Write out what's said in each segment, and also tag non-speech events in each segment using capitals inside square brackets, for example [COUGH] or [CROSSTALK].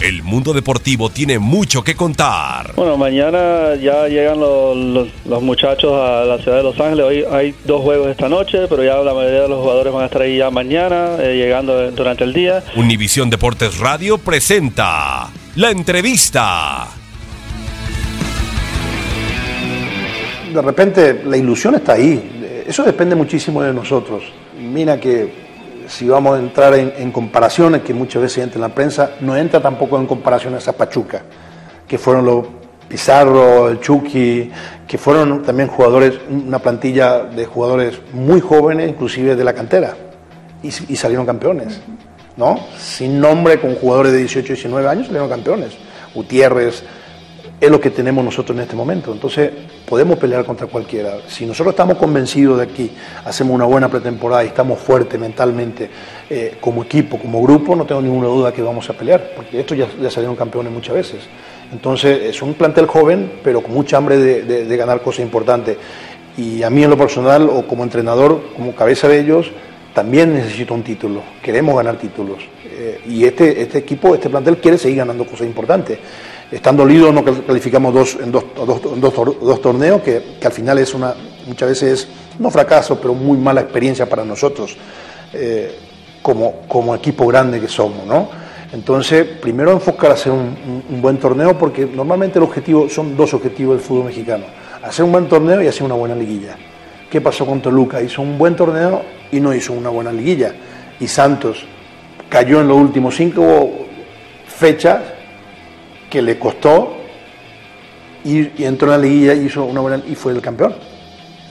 El mundo deportivo tiene mucho que contar. Bueno, mañana ya llegan los, muchachos a la ciudad de Los Ángeles. Hoy hay dos juegos esta noche, pero ya la mayoría de los jugadores van a estar ahí ya mañana, eh, llegando durante el día. Univisión Deportes Radio presenta la entrevista. De repente la ilusión está ahí. Eso depende muchísimo de nosotros. Mira que si vamos a entrar en, comparaciones, que muchas veces entra en la prensa, no entra tampoco en comparaciones a Pachuca, que fueron los Pizarro, el Chucky, que fueron también jugadores, una plantilla de jugadores muy jóvenes, inclusive de la cantera, y, salieron campeones, ¿no? Sin nombre, con jugadores de 18, 19 años, salieron campeones. Gutiérrez, es lo que tenemos nosotros en este momento. Entonces, podemos pelear contra cualquiera. Si nosotros estamos convencidos de aquí, hacemos una buena pretemporada y estamos fuertes mentalmente eh, como equipo, como grupo, no tengo ninguna duda que vamos a pelear, porque estos ya, ya salieron campeones muchas veces. Entonces, es un plantel joven, pero con mucha hambre de, ganar cosas importantes. Y a mí en lo personal, o como entrenador, como cabeza de ellos, también necesito un título. Queremos ganar títulos. Eh, y este, este equipo, este plantel quiere seguir ganando cosas importantes. Estando dolidos no calificamos dos, en dos, dos, torneos, que, al final es una, muchas veces, no fracaso, pero muy mala experiencia para nosotros, eh, como, como equipo grande que somos, ¿no? Entonces, primero enfocar a hacer un, buen torneo, porque normalmente el objetivo, son dos objetivos del fútbol mexicano, hacer un buen torneo y hacer una buena liguilla. ¿Qué pasó con Toluca? Hizo un buen torneo y no hizo una buena liguilla. Y Santos cayó en los últimos cinco fechas que le costó y, entró en la liguilla hizo una buena, y fue el campeón.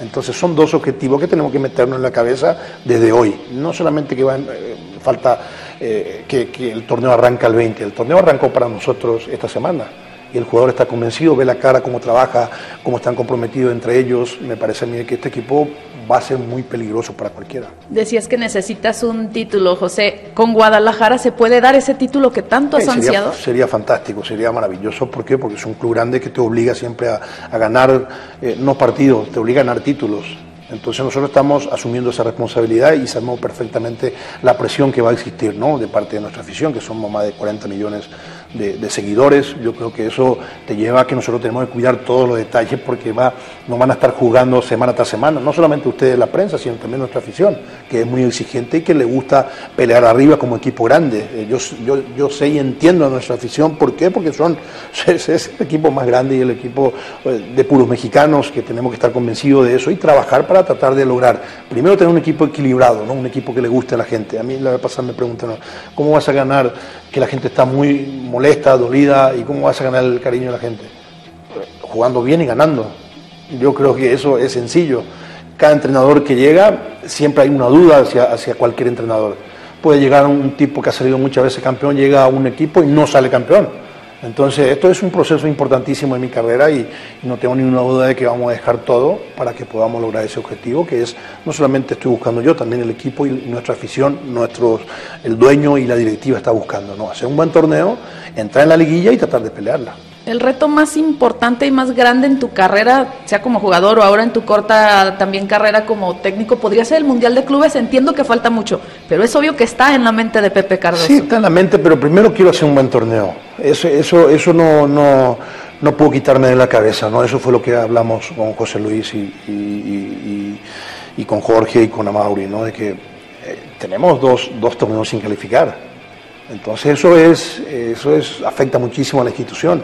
Entonces son dos objetivos que tenemos que meternos en la cabeza desde hoy. No solamente que eh, falta eh, que, que, el torneo arranca el 20, el torneo arrancó para nosotros esta semana y el jugador está convencido, ve la cara, cómo trabaja, cómo están comprometidos entre ellos. Me parece a mí que este equipo va a ser muy peligroso para cualquiera. Decías que necesitas un título, José. ¿Con Guadalajara se puede dar ese título que tanto has ansiado? Sería fantástico, sería maravilloso. ¿Por qué? Porque es un club grande que te obliga siempre a, ganar, eh, no partidos, te obliga a ganar títulos. Entonces nosotros estamos asumiendo esa responsabilidad y sabemos perfectamente la presión que va a existir ¿no? de parte de nuestra afición, que somos más de 40 millones de, seguidores. Yo creo que eso te lleva a que nosotros tenemos que cuidar todos los detalles porque va, no van a estar jugando semana tras semana, no solamente ustedes la prensa, sino también nuestra afición, que es muy exigente y que le gusta pelear arriba como equipo grande. Eh, yo, yo, yo sé y entiendo a nuestra afición, ¿por qué? Porque son, [LAUGHS] es, el equipo más grande y el equipo eh, de puros mexicanos que tenemos que estar convencidos de eso y trabajar para tratar de lograr, primero tener un equipo equilibrado, ¿no? un equipo que le guste a la gente. A mí la vez pasada me preguntan, ¿cómo vas a ganar que la gente está muy molesta, dolida, y cómo vas a ganar el cariño de la gente? Jugando bien y ganando. Yo creo que eso es sencillo. Cada entrenador que llega, siempre hay una duda hacia, hacia cualquier entrenador. Puede llegar un tipo que ha salido muchas veces campeón, llega a un equipo y no sale campeón entonces, esto es un proceso importantísimo en mi carrera y, no tengo ninguna duda de que vamos a dejar todo para que podamos lograr ese objetivo, que es no solamente estoy buscando yo, también el equipo y nuestra afición, nuestros, el dueño y la directiva está buscando, ¿no? Hacer un buen torneo, entrar en la liguilla y tratar de pelearla. El reto más importante y más grande en tu carrera, sea como jugador o ahora en tu corta también carrera como técnico, podría ser el Mundial de Clubes. Entiendo que falta mucho, pero es obvio que está en la mente de Pepe Cardoso. Sí, está en la mente, pero primero quiero hacer un buen torneo. Eso, eso, eso no, no, no puedo quitarme de la cabeza, ¿no? Eso fue lo que hablamos con José Luis y, y, con Jorge y con Amauri, ¿no? De que eh, tenemos dos, dos torneos sin calificar. Entonces eso es, eso es, afecta muchísimo a la institución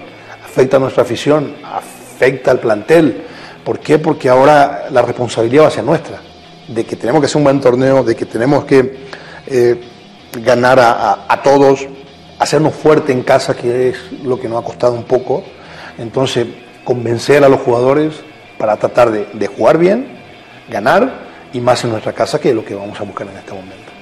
afecta a nuestra afición, afecta al plantel. ¿Por qué? Porque ahora la responsabilidad va a ser nuestra, de que tenemos que hacer un buen torneo, de que tenemos que eh, ganar a, todos, hacernos fuerte en casa, que es lo que nos ha costado un poco. Entonces, convencer a los jugadores para tratar de, de jugar bien, ganar y más en nuestra casa, que es lo que vamos a buscar en este momento.